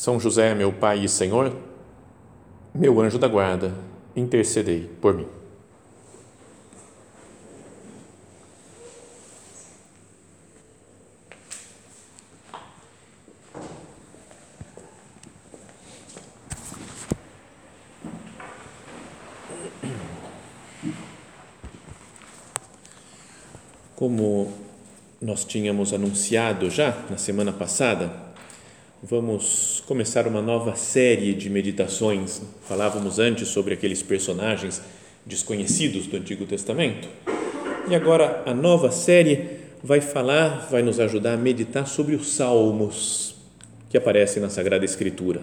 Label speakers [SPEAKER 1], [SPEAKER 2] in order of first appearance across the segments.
[SPEAKER 1] são José, meu Pai e Senhor, meu anjo da guarda, intercedei por mim. Como nós tínhamos anunciado já na semana passada, vamos começar uma nova série de meditações. Falávamos antes sobre aqueles personagens desconhecidos do Antigo Testamento. E agora a nova série vai falar, vai nos ajudar a meditar sobre os salmos que aparecem na Sagrada Escritura.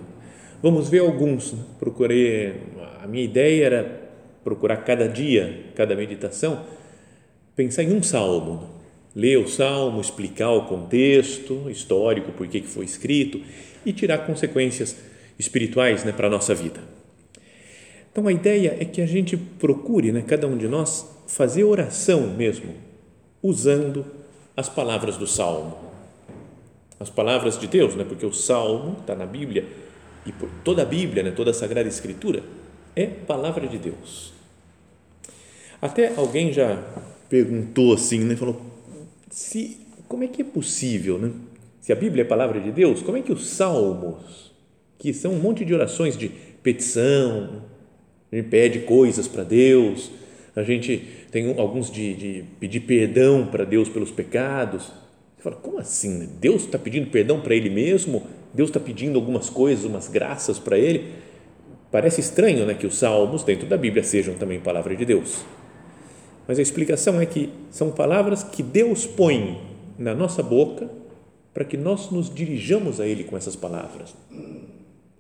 [SPEAKER 1] Vamos ver alguns. Procurei, a minha ideia era procurar cada dia, cada meditação, pensar em um salmo ler o salmo, explicar o contexto histórico, por que foi escrito e tirar consequências espirituais né, para a nossa vida. Então a ideia é que a gente procure, né, cada um de nós, fazer oração mesmo, usando as palavras do salmo. As palavras de Deus, né, porque o salmo está na Bíblia e por toda a Bíblia, né, toda a Sagrada Escritura, é palavra de Deus. Até alguém já perguntou assim, né, falou, se como é que é possível, né? Se a Bíblia é a palavra de Deus, como é que os salmos, que são um monte de orações de petição, a gente pede coisas para Deus, a gente tem alguns de, de pedir perdão para Deus pelos pecados. Você fala, como assim? Né? Deus está pedindo perdão para Ele mesmo? Deus está pedindo algumas coisas, umas graças para Ele? Parece estranho né, que os salmos dentro da Bíblia sejam também palavra de Deus. Mas a explicação é que são palavras que Deus põe na nossa boca para que nós nos dirijamos a Ele com essas palavras.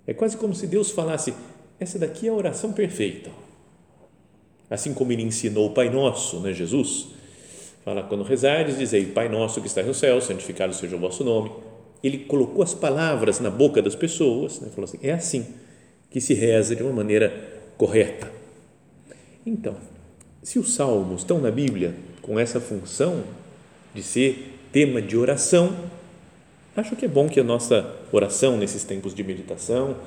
[SPEAKER 1] É quase como se Deus falasse: essa daqui é a oração perfeita. Assim como Ele ensinou o Pai Nosso, né, Jesus? Fala, quando rezares, dizei, Pai Nosso que estás no céu, santificado seja o vosso nome. Ele colocou as palavras na boca das pessoas, né, falou assim: é assim que se reza de uma maneira correta. Então, se os salmos estão na Bíblia com essa função de ser tema de oração, acho que é bom que a nossa oração nesses tempos de meditação,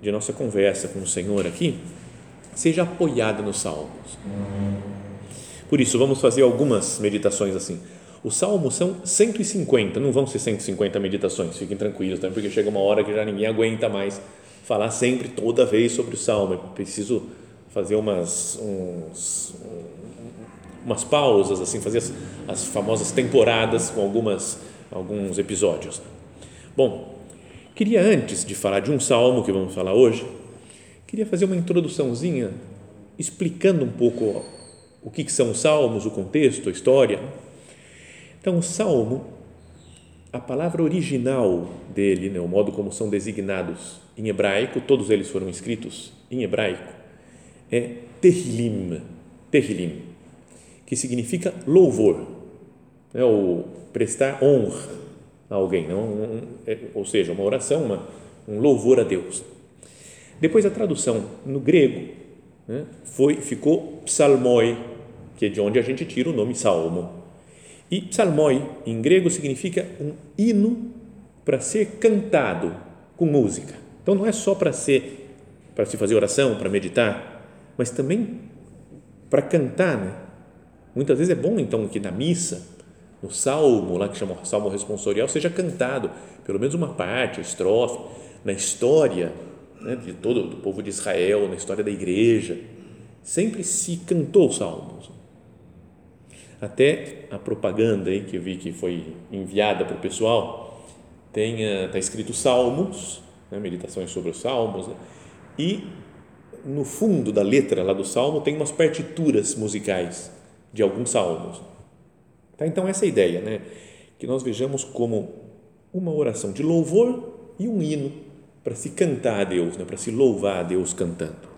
[SPEAKER 1] de nossa conversa com o Senhor aqui, seja apoiada nos salmos. Por isso, vamos fazer algumas meditações assim. Os salmos são 150, não vão ser 150 meditações, fiquem tranquilos, tá? porque chega uma hora que já ninguém aguenta mais falar sempre, toda vez sobre o salmo. É preciso fazer umas, uns, umas pausas, assim, fazer as, as famosas temporadas com algumas, alguns episódios. Bom, queria antes de falar de um salmo que vamos falar hoje, queria fazer uma introduçãozinha explicando um pouco o que são os salmos, o contexto, a história. Então, o salmo, a palavra original dele, né, o modo como são designados em hebraico, todos eles foram escritos em hebraico, é Tehillim, Tehillim, que significa louvor, é o prestar honra a alguém, não? Um, é, ou seja, uma oração, uma, um louvor a Deus. Depois a tradução no grego né, foi ficou psalmoi, que é de onde a gente tira o nome salmo. E psalmoi em grego significa um hino para ser cantado com música. Então não é só para ser para se fazer oração, para meditar, mas também para cantar, né? Muitas vezes é bom então que na missa, no salmo, lá que chama salmo responsorial, seja cantado pelo menos uma parte, estrofe, na história né, de todo o povo de Israel, na história da igreja, sempre se cantou salmos. Até a propaganda aí que eu vi que foi enviada para o pessoal, tem está escrito salmos, né, meditações sobre os salmos, né, e no fundo da letra lá do salmo tem umas partituras musicais de alguns salmos. Tá? Então, essa é a ideia, né? que nós vejamos como uma oração de louvor e um hino para se cantar a Deus, né? para se louvar a Deus cantando.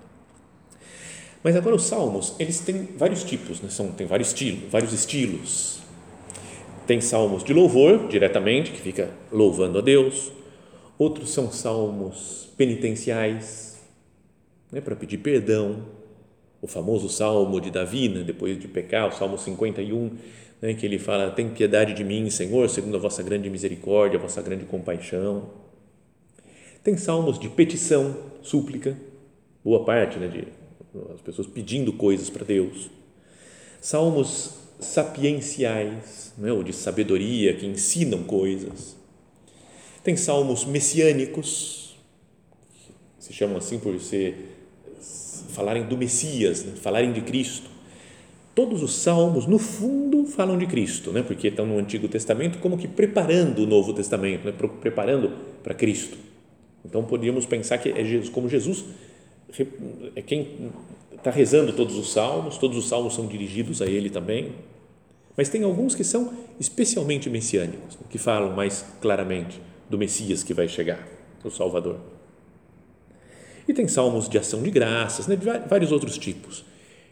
[SPEAKER 1] Mas agora os salmos, eles têm vários tipos, né? São, tem vários estilos, vários estilos. Tem salmos de louvor, diretamente, que fica louvando a Deus. Outros são salmos penitenciais, né? para pedir perdão. O famoso salmo de Davi, né? depois de pecar, o salmo 51, né? que ele fala: Tem piedade de mim, Senhor, segundo a vossa grande misericórdia, a vossa grande compaixão. Tem salmos de petição, súplica, boa parte, né? de as pessoas pedindo coisas para Deus. Salmos sapienciais, não é? ou de sabedoria, que ensinam coisas. Tem salmos messiânicos, se chamam assim por ser falarem do Messias, né? falarem de Cristo. Todos os salmos, no fundo, falam de Cristo, né? porque estão no Antigo Testamento, como que preparando o Novo Testamento, né? preparando para Cristo. Então, podíamos pensar que é Jesus, como Jesus é quem está rezando todos os salmos, todos os salmos são dirigidos a ele também, mas tem alguns que são especialmente messiânicos, que falam mais claramente do Messias que vai chegar, o Salvador. E tem salmos de ação de graças, né, de vários outros tipos.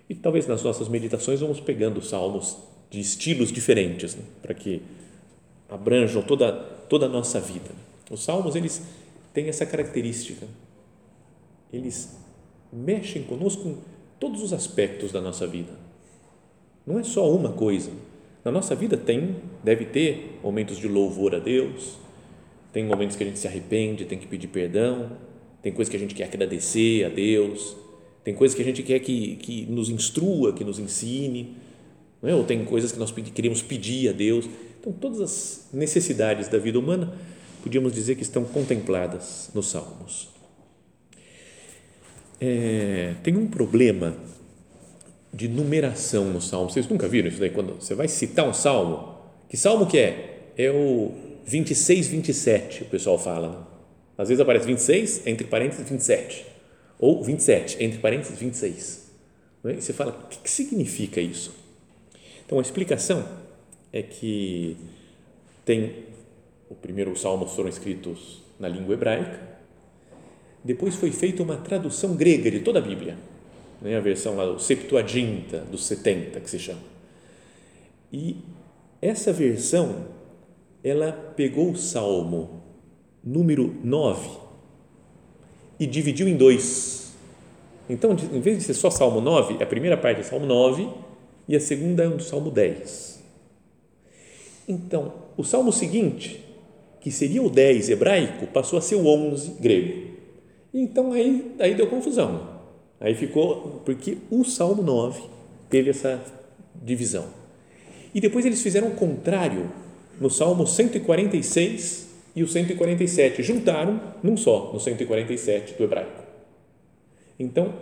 [SPEAKER 1] E talvez nas nossas meditações vamos pegando salmos de estilos diferentes, né, para que abranjam toda, toda a nossa vida. Os salmos, eles têm essa característica, eles mexem conosco em todos os aspectos da nossa vida. Não é só uma coisa. Na nossa vida tem, deve ter momentos de louvor a Deus, tem momentos que a gente se arrepende, tem que pedir perdão, tem coisas que a gente quer agradecer a Deus, tem coisas que a gente quer que, que nos instrua, que nos ensine, é? ou tem coisas que nós queremos pedir a Deus. Então, todas as necessidades da vida humana, podíamos dizer que estão contempladas nos Salmos é, tem um problema de numeração no salmo. Vocês nunca viram isso daí? Quando você vai citar um salmo, que salmo que é? É o 26, 27, o pessoal fala. Né? Às vezes aparece 26, entre parênteses, 27. Ou 27, entre parênteses, 26. É? E você fala, o que, significa isso? Então, a explicação é que tem, o primeiro salmos foram escritos na língua hebraica, depois foi feita uma tradução grega de toda a Bíblia, né? a versão lá Septuaginta, dos 70, que se chama. E essa versão, ela pegou o Salmo número 9 e dividiu em dois. Então, em vez de ser só Salmo 9, a primeira parte é Salmo 9 e a segunda é o Salmo 10. Então, o Salmo seguinte, que seria o 10 hebraico, passou a ser o 11 grego. Então aí, aí deu confusão. Aí ficou, porque o Salmo 9 teve essa divisão. E depois eles fizeram o contrário no Salmo 146 e o 147, juntaram num só, no 147 do hebraico. Então,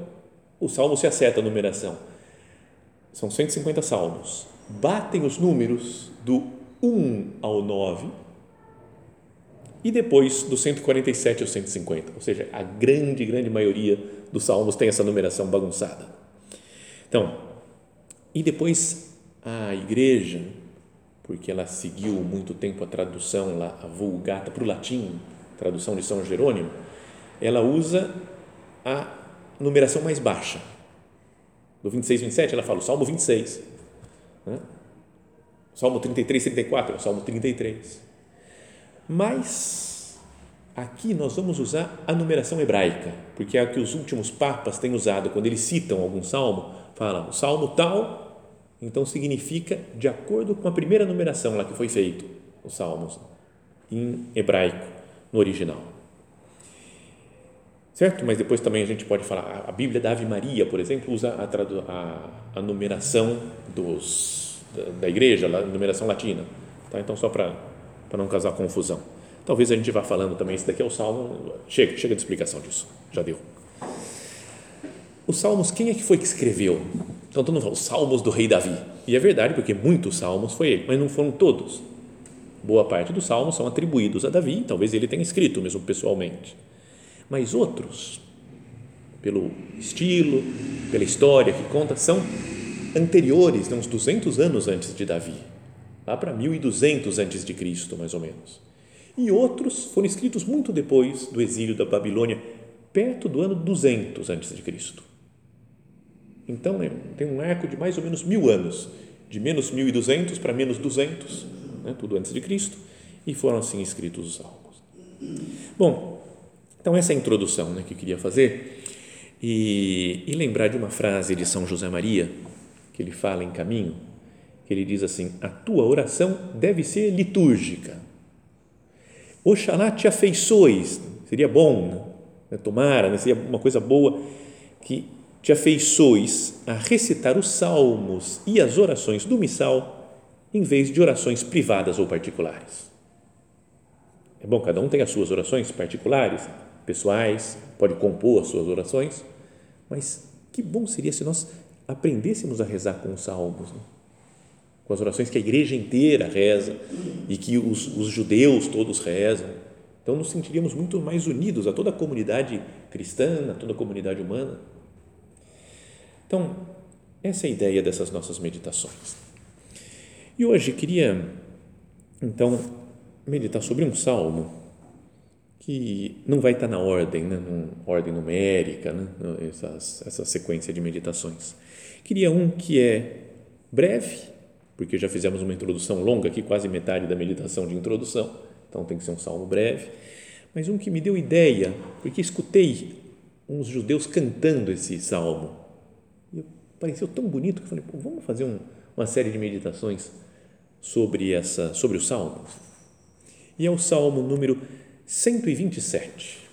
[SPEAKER 1] o salmo se acerta a numeração. São 150 salmos. Batem os números do 1 ao 9 e depois do 147 ao 150, ou seja, a grande, grande maioria dos salmos tem essa numeração bagunçada. Então, e depois a igreja, porque ela seguiu muito tempo a tradução, a Vulgata para o latim, tradução de São Jerônimo, ela usa a numeração mais baixa. Do 26, 27, ela fala o Salmo 26. Né? Salmo 33, 34 é o Salmo 33 mas aqui nós vamos usar a numeração hebraica, porque é a que os últimos papas têm usado quando eles citam algum salmo, falam o salmo tal, então significa de acordo com a primeira numeração lá que foi feito, os salmos em hebraico no original. Certo? Mas depois também a gente pode falar, a Bíblia da Ave Maria, por exemplo, usa a, a, a numeração dos, da, da igreja, a numeração latina. Tá? Então, só para não causar confusão. Talvez a gente vá falando também, esse daqui é o Salmo, chega, chega de explicação disso, já deu. Os Salmos, quem é que foi que escreveu? Então, todo mundo fala, os Salmos do rei Davi. E é verdade, porque muitos Salmos foi ele, mas não foram todos. Boa parte dos Salmos são atribuídos a Davi, talvez ele tenha escrito mesmo pessoalmente. Mas outros, pelo estilo, pela história que conta, são anteriores, uns 200 anos antes de Davi lá para 1200 antes de Cristo, mais ou menos. E outros foram escritos muito depois do exílio da Babilônia, perto do ano 200 antes de Cristo. Então, né, tem um arco de mais ou menos mil anos, de menos 1200 para menos 200, né, tudo antes de Cristo, e foram assim escritos os salmos. Bom, então essa é a introdução né, que eu queria fazer e, e lembrar de uma frase de São José Maria, que ele fala em caminho, que ele diz assim: A tua oração deve ser litúrgica. Oxalá te afeiçoes, seria bom, né? tomara, né? seria uma coisa boa que te afeiçoes a recitar os salmos e as orações do missal em vez de orações privadas ou particulares. É bom, cada um tem as suas orações particulares, pessoais, pode compor as suas orações, mas que bom seria se nós aprendêssemos a rezar com os salmos, né? com as orações que a igreja inteira reza e que os, os judeus todos rezam. Então, nos sentiríamos muito mais unidos a toda a comunidade cristã, a toda a comunidade humana. Então, essa é a ideia dessas nossas meditações. E hoje queria, então, meditar sobre um salmo que não vai estar na ordem, né, ordem numérica, né, essas, essa sequência de meditações. Queria um que é breve, porque já fizemos uma introdução longa aqui, quase metade da meditação de introdução, então tem que ser um salmo breve, mas um que me deu ideia, porque escutei uns judeus cantando esse salmo pareceu tão bonito que eu falei, vamos fazer um, uma série de meditações sobre essa, sobre os salmos. E é o salmo número 127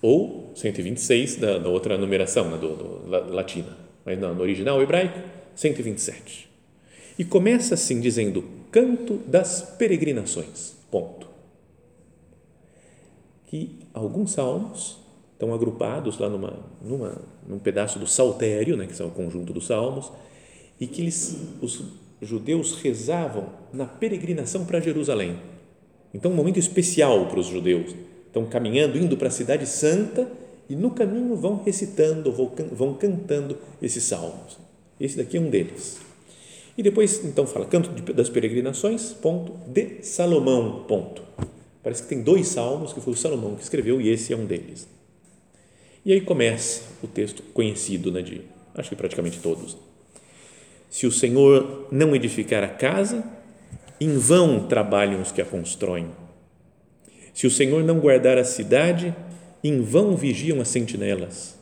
[SPEAKER 1] ou 126 da, da outra numeração, né, do, do, latina, mas não, no original hebraico 127. E começa assim dizendo: Canto das peregrinações. Ponto. Que alguns salmos estão agrupados lá numa, numa, num pedaço do saltério, né, que é o conjunto dos salmos, e que eles, os judeus rezavam na peregrinação para Jerusalém. Então, um momento especial para os judeus. Estão caminhando, indo para a cidade santa e no caminho vão recitando, vão cantando esses salmos. Esse daqui é um deles. E depois, então, fala canto das peregrinações, ponto, de Salomão, ponto. Parece que tem dois salmos que foi o Salomão que escreveu e esse é um deles. E aí começa o texto conhecido, né, de acho que praticamente todos. Se o Senhor não edificar a casa, em vão trabalham os que a constroem. Se o Senhor não guardar a cidade, em vão vigiam as sentinelas.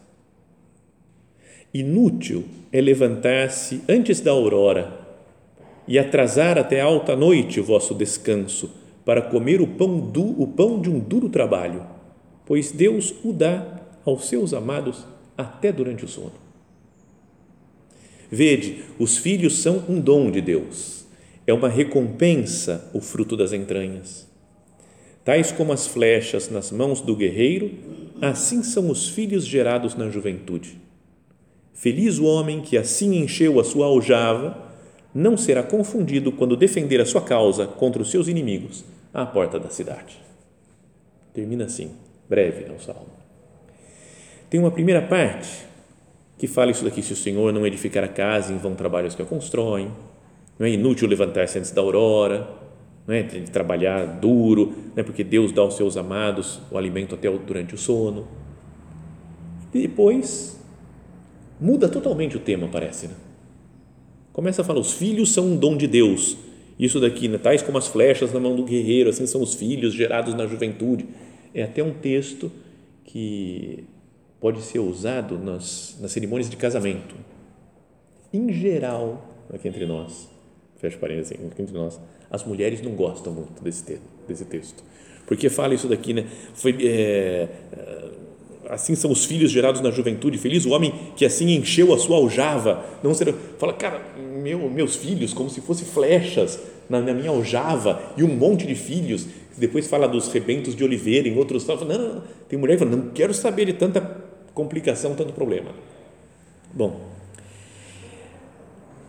[SPEAKER 1] Inútil é levantar-se antes da aurora e atrasar até alta noite o vosso descanso para comer o pão, du, o pão de um duro trabalho, pois Deus o dá aos seus amados até durante o sono. Vede, os filhos são um dom de Deus, é uma recompensa o fruto das entranhas. Tais como as flechas nas mãos do guerreiro, assim são os filhos gerados na juventude. Feliz o homem que assim encheu a sua aljava, não será confundido quando defender a sua causa contra os seus inimigos à porta da cidade. Termina assim, breve é o salmo. Tem uma primeira parte que fala isso daqui: se o Senhor não edificar a casa, em vão trabalhos que a constroem, não é inútil levantar-se antes da aurora, não é de trabalhar duro, não é porque Deus dá aos seus amados o alimento até durante o sono. E depois muda totalmente o tema, parece. Né? Começa a falar: os filhos são um dom de Deus. Isso daqui, né? tais como as flechas na mão do guerreiro, assim são os filhos gerados na juventude. É até um texto que pode ser usado nas, nas cerimônias de casamento. Em geral, aqui entre nós, fecha parênteses, aqui entre nós, as mulheres não gostam muito desse, desse texto. Porque fala isso daqui, né? Foi, é, é, assim são os filhos gerados na juventude. Feliz o homem que assim encheu a sua aljava. Não será, fala, cara, meu, meus filhos, como se fossem flechas na, na, minha aljava e um monte de filhos. Depois fala dos rebentos de oliveira, em outros. Fala, não, não, tem mulher que fala, não quero saber de tanta complicação, tanto problema. Bom,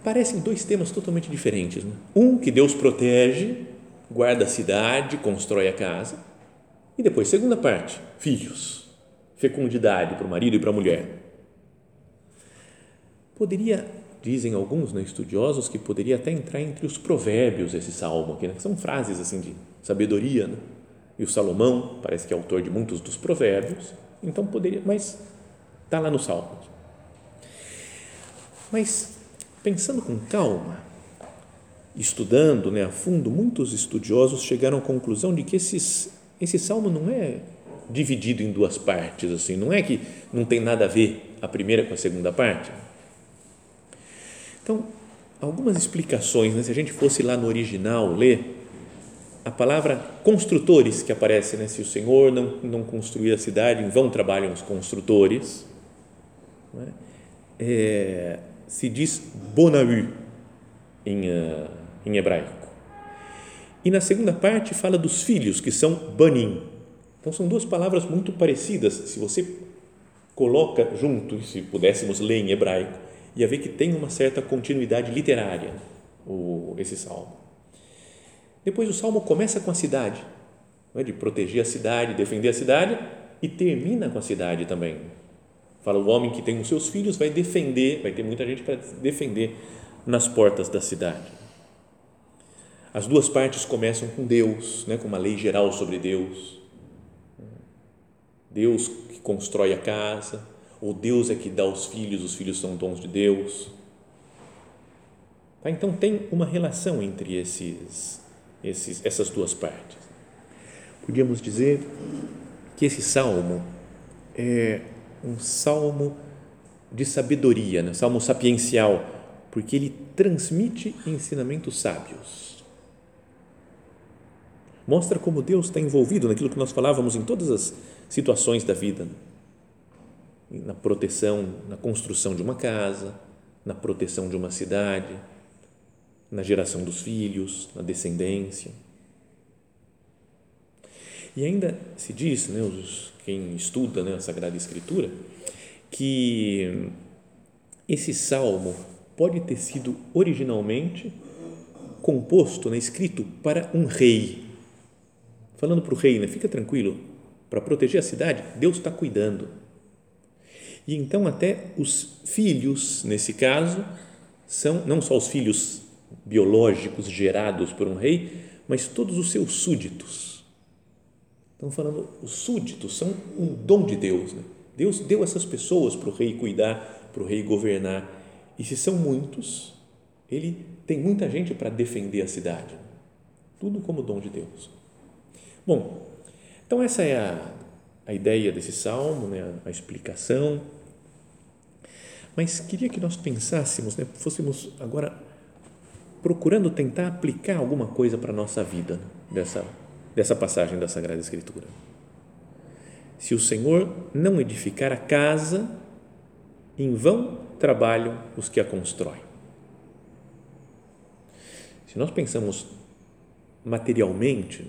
[SPEAKER 1] parecem dois temas totalmente diferentes. Né? Um que Deus protege, guarda a cidade, constrói a casa. E depois, segunda parte, filhos, fecundidade para o marido e para a mulher. Poderia, dizem alguns né, estudiosos, que poderia até entrar entre os provérbios esse salmo aqui, né? que são frases assim de sabedoria, né? e o Salomão parece que é autor de muitos dos provérbios, então poderia, mas está lá no Salmos. Mas pensando com calma, estudando né, a fundo, muitos estudiosos chegaram à conclusão de que esses, esse salmo não é dividido em duas partes, assim, não é que não tem nada a ver a primeira com a segunda parte. Então, algumas explicações, né, se a gente fosse lá no original ler, a palavra construtores que aparece, né, se o Senhor não, não construir a cidade, em vão trabalham os construtores, né, é, se diz bonahu em, uh, em hebraico. E na segunda parte fala dos filhos, que são banim. Então são duas palavras muito parecidas. Se você coloca junto, se pudéssemos ler em hebraico, ia ver que tem uma certa continuidade literária o, esse salmo. Depois o salmo começa com a cidade, é? de proteger a cidade, defender a cidade, e termina com a cidade também. Fala, o homem que tem os seus filhos vai defender, vai ter muita gente para defender nas portas da cidade. As duas partes começam com Deus, né, com uma lei geral sobre Deus. Deus que constrói a casa, ou Deus é que dá os filhos, os filhos são dons de Deus. Tá? Então tem uma relação entre esses, esses, essas duas partes. Podíamos dizer que esse salmo é um salmo de sabedoria, né? salmo sapiencial, porque ele transmite ensinamentos sábios. Mostra como Deus está envolvido naquilo que nós falávamos em todas as situações da vida, na proteção, na construção de uma casa, na proteção de uma cidade, na geração dos filhos, na descendência. E ainda se diz, né, os, quem estuda né, a Sagrada Escritura, que esse salmo pode ter sido originalmente composto, né, escrito para um rei. Falando para o rei, né, fica tranquilo, para proteger a cidade, Deus está cuidando. E então até os filhos, nesse caso, são não só os filhos biológicos gerados por um rei, mas todos os seus súditos. Estão falando, os súditos são um dom de Deus. Né? Deus deu essas pessoas para o rei cuidar, para o rei governar. E se são muitos, ele tem muita gente para defender a cidade. Tudo como dom de Deus. Bom, então essa é a, a ideia desse salmo, né? a, explicação. Mas queria que nós pensássemos, né? fôssemos agora procurando tentar aplicar alguma coisa para a nossa vida dessa, dessa passagem da Sagrada Escritura. Se o Senhor não edificar a casa, em vão trabalham os que a constroem. Se nós pensamos materialmente,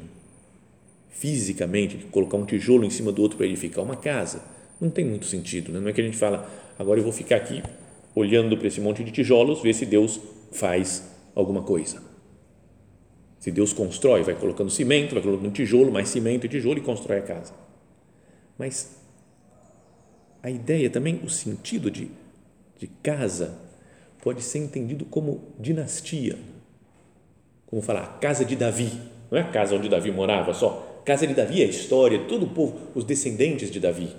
[SPEAKER 1] fisicamente, colocar um tijolo em cima do outro para edificar uma casa, não tem muito sentido. Né? Não é que a gente fala, agora eu vou ficar aqui olhando para esse monte de tijolos, ver se Deus faz alguma coisa. Se Deus constrói, vai colocando cimento, vai colocando tijolo, mais cimento e tijolo e constrói a casa. Mas a ideia também, o sentido de, de casa, pode ser entendido como dinastia. Como falar, a casa de Davi. Não é a casa onde Davi morava só. A casa de Davi é a história, todo o povo, os descendentes de Davi.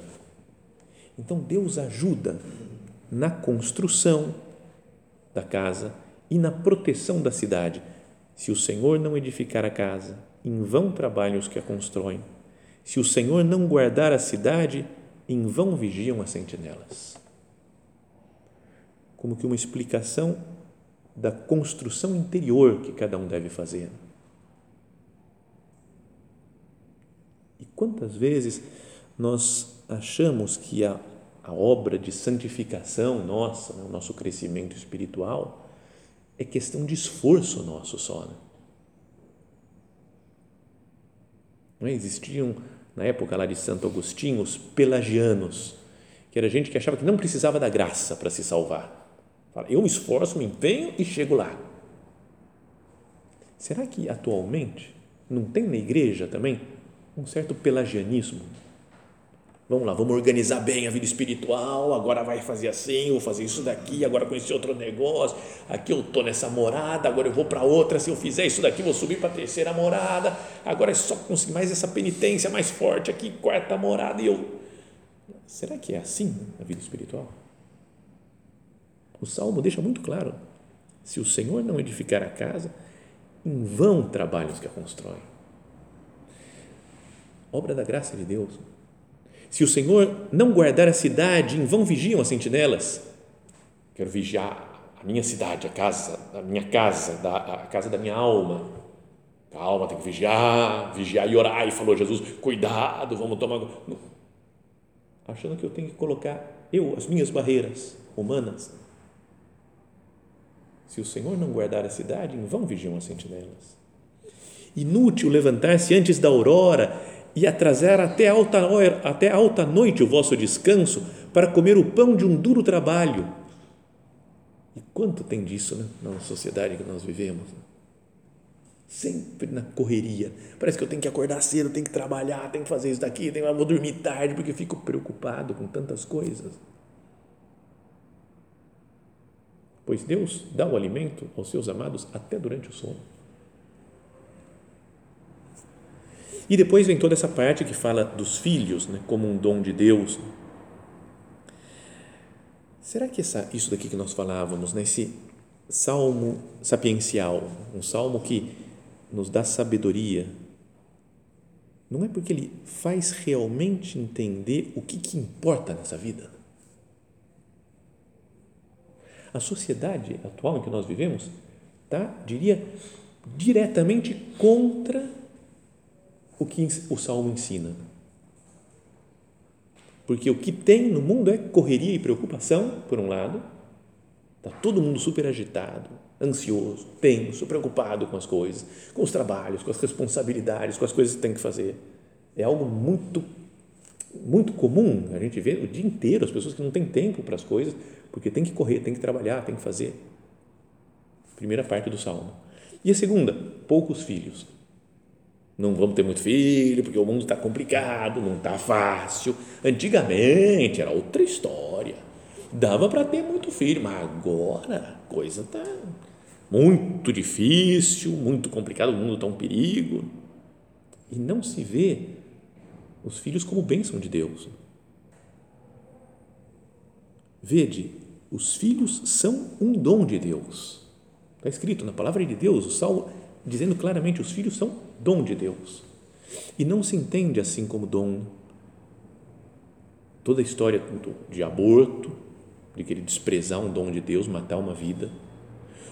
[SPEAKER 1] Então Deus ajuda na construção da casa e na proteção da cidade. Se o Senhor não edificar a casa, em vão trabalham os que a constroem. Se o Senhor não guardar a cidade, em vão vigiam as sentinelas. Como que uma explicação da construção interior que cada um deve fazer. E quantas vezes nós achamos que a, a obra de santificação nossa, né, o nosso crescimento espiritual, é questão de esforço nosso só. Né? Não é? existiam na época lá de Santo Agostinho os pelagianos, que era gente que achava que não precisava da graça para se salvar. Fala, eu me esforço, me empenho e chego lá. Será que atualmente não tem na igreja também um certo pelagianismo? Vamos lá, vamos organizar bem a vida espiritual. Agora vai fazer assim, vou fazer isso daqui. Agora conheci outro negócio. Aqui eu tô nessa morada. Agora eu vou para outra. Se eu fizer isso daqui, vou subir para a terceira morada. Agora é só conseguir mais essa penitência mais forte aqui, quarta morada. E eu. Será que é assim a vida espiritual? O salmo deixa muito claro: se o Senhor não edificar a casa, em vão trabalhos que a constroem. Obra da graça de Deus se o Senhor não guardar a cidade, em vão vigiam as sentinelas. Quero vigiar a minha cidade, a casa, a minha casa, a casa da minha alma. Calma, tem que vigiar, vigiar e orar. E falou Jesus: cuidado, vamos tomar. Achando que eu tenho que colocar eu, as minhas barreiras humanas. Se o Senhor não guardar a cidade, em vão vigiam as sentinelas. Inútil levantar-se antes da aurora e atrasar até alta, hora, até alta noite o vosso descanso para comer o pão de um duro trabalho. E quanto tem disso né, na sociedade que nós vivemos? Sempre na correria. Parece que eu tenho que acordar cedo, tenho que trabalhar, tenho que fazer isso daqui, tenho, vou dormir tarde porque fico preocupado com tantas coisas. Pois Deus dá o alimento aos seus amados até durante o sono. E depois vem toda essa parte que fala dos filhos, né, como um dom de Deus. Será que essa, isso daqui que nós falávamos, né, salmo sapiencial, um salmo que nos dá sabedoria, não é porque ele faz realmente entender o que, que importa nessa vida? A sociedade atual em que nós vivemos está, diria, diretamente contra o que o Salmo ensina. Porque o que tem no mundo é correria e preocupação, por um lado, está todo mundo super agitado, ansioso, tenso, preocupado com as coisas, com os trabalhos, com as responsabilidades, com as coisas que tem que fazer. É algo muito, muito comum. A gente vê o dia inteiro as pessoas que não têm tempo para as coisas, porque tem que correr, tem que trabalhar, tem que fazer. Primeira parte do salmo. E a segunda, poucos filhos não vamos ter muito filho, porque o mundo está complicado, não está fácil. Antigamente era outra história. Dava para ter muito filho, mas agora a coisa está muito difícil, muito complicado, o mundo está um perigo. E não se vê os filhos como bênção de Deus. Vede, os filhos são um dom de Deus. Está escrito na palavra de Deus, o Salmo dizendo claramente: os filhos são dom de Deus. E não se entende assim como dom. Toda a história de aborto, de querer desprezar um dom de Deus, matar uma vida,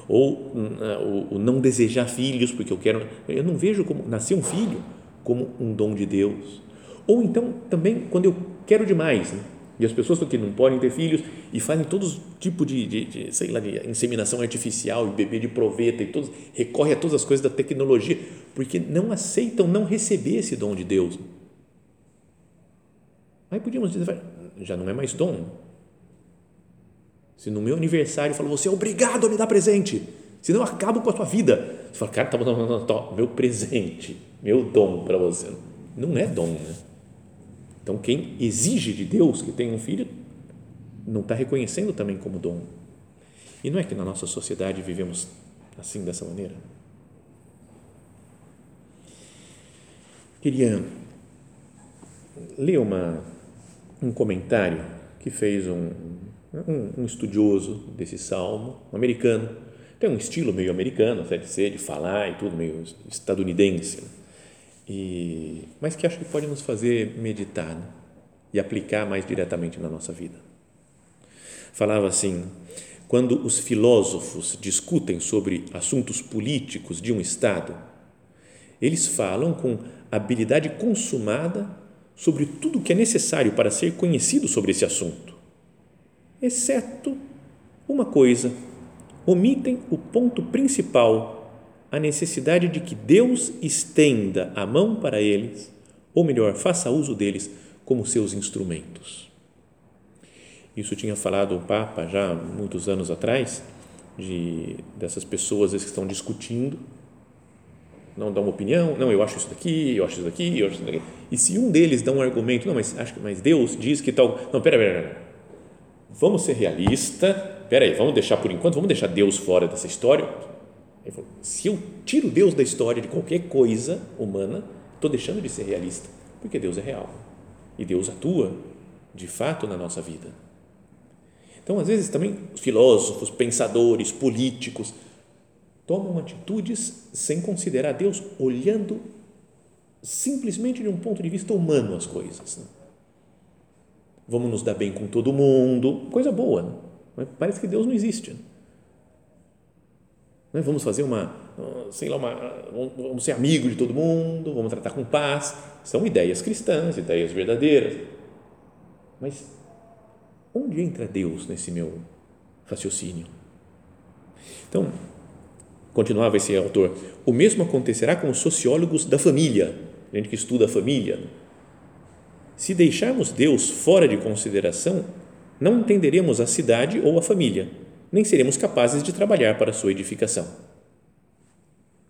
[SPEAKER 1] ou hum, o não desejar filhos, porque eu quero. Eu não vejo como nascer um filho como um dom de Deus. Ou então também quando eu quero demais, né? E as pessoas que não podem ter filhos e fazem todos tipo de, de, de, sei lá, de inseminação artificial e bebê de proveta e todos recorrem a todas as coisas da tecnologia porque não aceitam não receber esse dom de Deus. Aí podíamos dizer, já não é mais dom. Se no meu aniversário eu falo, você é obrigado a me dar presente, senão eu acabo com a tua vida. Você fala, cara, tá bom, meu presente, meu dom para você. Não é dom, né? Então, quem exige de Deus que tenha um filho, não está reconhecendo também como dom. E não é que na nossa sociedade vivemos assim, dessa maneira? Queria ler uma, um comentário que fez um, um, um estudioso desse salmo, um americano. Tem um estilo meio americano, até de ser, de falar e tudo, meio estadunidense e, mas que acho que pode nos fazer meditar né? e aplicar mais diretamente na nossa vida. Falava assim: quando os filósofos discutem sobre assuntos políticos de um Estado, eles falam com habilidade consumada sobre tudo o que é necessário para ser conhecido sobre esse assunto, exceto uma coisa: omitem o ponto principal a necessidade de que Deus estenda a mão para eles, ou melhor, faça uso deles como seus instrumentos. Isso tinha falado o Papa já muitos anos atrás, de, dessas pessoas que estão discutindo não dá uma opinião, não, eu acho isso daqui, eu acho isso daqui, eu acho isso daqui. E se um deles dá um argumento, não, mas acho mas Deus diz que tal, não, pera, pera, pera. Vamos ser realista. Pera aí, vamos deixar por enquanto, vamos deixar Deus fora dessa história. Ele falou, se eu tiro Deus da história de qualquer coisa humana, estou deixando de ser realista, porque Deus é real e Deus atua de fato na nossa vida. Então, às vezes também filósofos, pensadores, políticos tomam atitudes sem considerar Deus, olhando simplesmente de um ponto de vista humano as coisas. Né? Vamos nos dar bem com todo mundo, coisa boa, né? mas parece que Deus não existe. Né? Vamos fazer uma, sei lá, uma, vamos ser amigos de todo mundo, vamos tratar com paz. São ideias cristãs, ideias verdadeiras. Mas onde entra Deus nesse meu raciocínio? Então, continuava esse autor, o mesmo acontecerá com os sociólogos da família, gente que estuda a família. Se deixarmos Deus fora de consideração, não entenderemos a cidade ou a família, nem seremos capazes de trabalhar para sua edificação.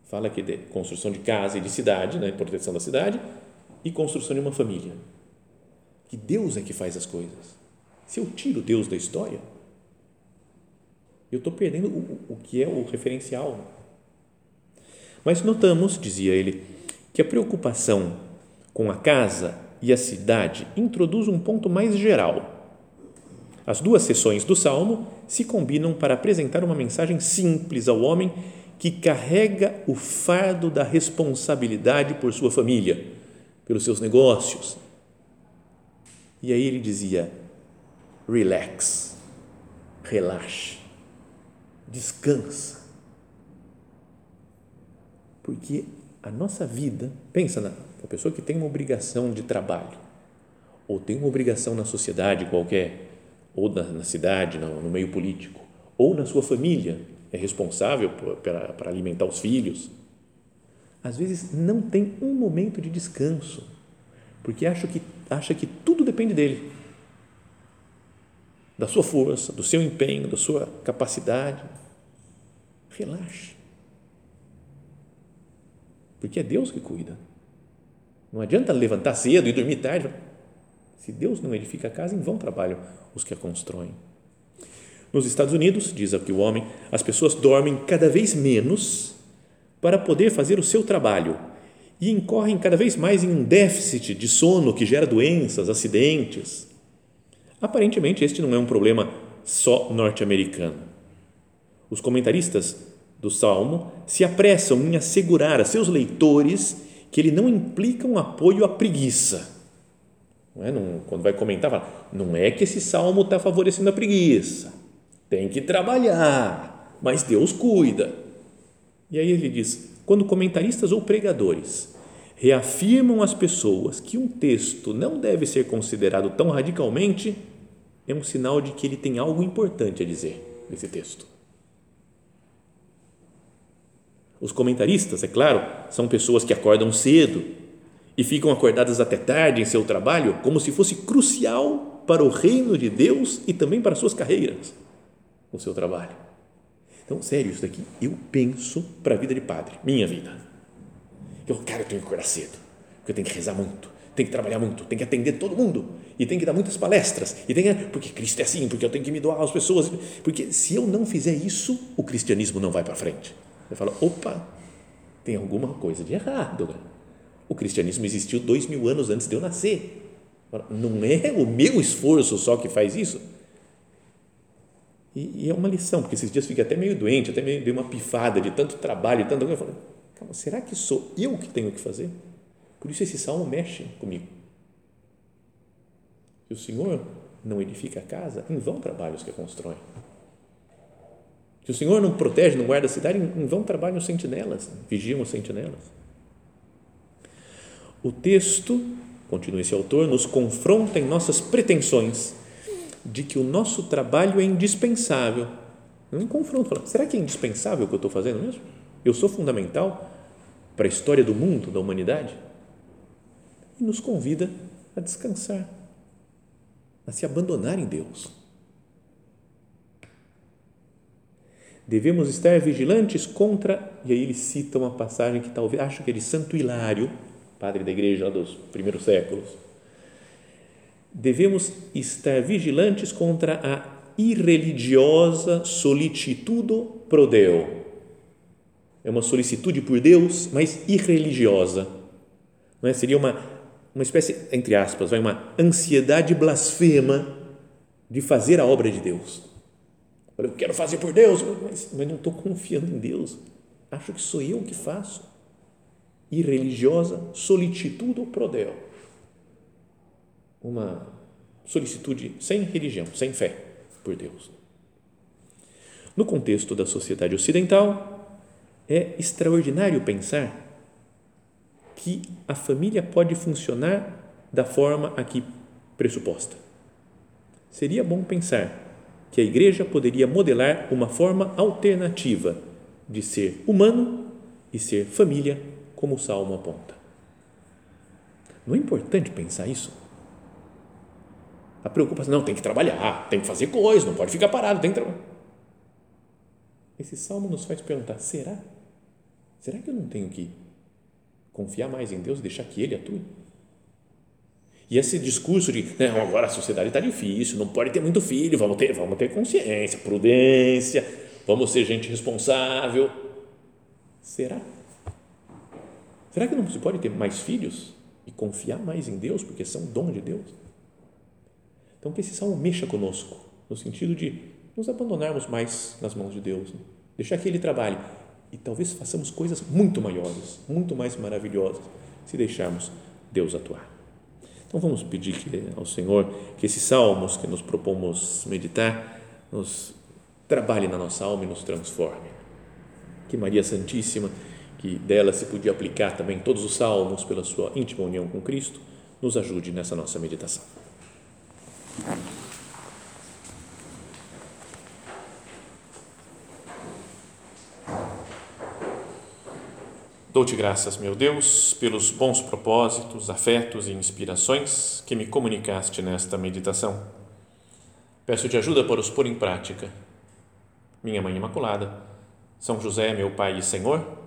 [SPEAKER 1] Fala aqui de construção de casa e de cidade, né, proteção da cidade, e construção de uma família. Que Deus é que faz as coisas. Se eu tiro Deus da história, eu estou perdendo o, o que é o referencial mas notamos, dizia ele, que a preocupação com a casa e a cidade introduz um ponto mais geral. As duas sessões do Salmo se combinam para apresentar uma mensagem simples ao homem que carrega o fardo da responsabilidade por sua família, pelos seus negócios. E aí ele dizia: relax, relaxe, descansa porque a nossa vida, pensa na pessoa que tem uma obrigação de trabalho, ou tem uma obrigação na sociedade qualquer, ou na, na cidade, no, no, meio político, ou na sua família, é responsável para alimentar os filhos. Às vezes não tem um momento de descanso, porque acha que, acha que tudo depende dele, da sua força, do seu empenho, da sua capacidade. Relaxe porque é Deus que cuida. Não adianta levantar cedo e dormir tarde. Se Deus não edifica a casa, em vão trabalham os que a constroem. Nos Estados Unidos, diz aqui o homem, as pessoas dormem cada vez menos para poder fazer o seu trabalho e incorrem cada vez mais em um déficit de sono que gera doenças, acidentes. Aparentemente, este não é um problema só norte-americano. Os comentaristas do Salmo se apressam em assegurar a seus leitores que ele não implica um apoio à preguiça. Não é? Não, quando vai comentar, fala, não é que esse salmo está favorecendo a preguiça, tem que trabalhar, mas Deus cuida. E aí ele diz: quando comentaristas ou pregadores reafirmam às pessoas que um texto não deve ser considerado tão radicalmente, é um sinal de que ele tem algo importante a dizer nesse texto. Os comentaristas, é claro, são pessoas que acordam cedo e ficam acordadas até tarde em seu trabalho, como se fosse crucial para o reino de Deus e também para suas carreiras, o seu trabalho. Então, sério, isso daqui eu penso para a vida de padre, minha vida. Eu, cara, eu tenho que acordar cedo, porque eu tenho que rezar muito, tenho que trabalhar muito, tenho que atender todo mundo e tenho que dar muitas palestras e tenho, porque Cristo é assim, porque eu tenho que me doar às pessoas, porque se eu não fizer isso, o cristianismo não vai para frente. Você fala, opa, tem alguma coisa de errado. O cristianismo existiu dois mil anos antes de eu nascer. Não é o meu esforço só que faz isso? E, e é uma lição, porque esses dias fiquei até meio doente, até meio dei uma pifada de tanto trabalho, de tanta coisa. Eu falei, calma, será que sou eu que tenho que fazer? Por isso esse salmo mexe comigo. Se o Senhor não edifica a casa, em vão trabalhos que constrói. Se o Senhor não protege, não guarda a cidade, em vão trabalham sentinelas, vigiam os sentinelas. O texto, continua esse autor, nos confronta em nossas pretensões de que o nosso trabalho é indispensável. Não confronto, fala, será que é indispensável o que eu estou fazendo mesmo? Eu sou fundamental para a história do mundo, da humanidade? E nos convida a descansar, a se abandonar em Deus devemos estar vigilantes contra, e aí ele cita uma passagem que talvez, acho que é de Santo Hilário, padre da igreja dos primeiros séculos. Devemos estar vigilantes contra a irreligiosa solicitudo pro Deo. É uma solicitude por Deus, mas irreligiosa. Não é? Seria uma, uma espécie, entre aspas, uma ansiedade blasfema de fazer a obra de Deus. Eu quero fazer por Deus, mas, mas não estou confiando em Deus. Acho que sou eu que faço. Irreligiosa solicitude pro Deo. Uma solicitude sem religião, sem fé por Deus. No contexto da sociedade ocidental, é extraordinário pensar que a família pode funcionar da forma aqui pressuposta. Seria bom pensar que a igreja poderia modelar uma forma alternativa de ser humano e ser família, como o Salmo aponta. Não é importante pensar isso? A preocupação, não, tem que trabalhar, tem que fazer coisas, não pode ficar parado, tem que trabalhar. Esse salmo nos faz perguntar: será? Será que eu não tenho que confiar mais em Deus e deixar que Ele atue? E esse discurso de não, agora a sociedade está difícil, não pode ter muito filho, vamos ter, vamos ter consciência, prudência, vamos ser gente responsável. Será? Será que não se pode ter mais filhos e confiar mais em Deus, porque são dom de Deus? Então, que esse salmo mexa conosco, no sentido de nos abandonarmos mais nas mãos de Deus, né? deixar que Ele trabalhe e talvez façamos coisas muito maiores, muito mais maravilhosas, se deixarmos Deus atuar. Então, vamos pedir ao Senhor que esses salmos que nos propomos meditar nos trabalhe na nossa alma e nos transforme. Que Maria Santíssima, que dela se podia aplicar também todos os salmos pela sua íntima união com Cristo, nos ajude nessa nossa meditação. Dou-te graças, meu Deus, pelos bons propósitos, afetos e inspirações que me comunicaste nesta meditação. Peço-te ajuda para os pôr em prática. Minha Mãe Imaculada, São José, meu Pai e Senhor,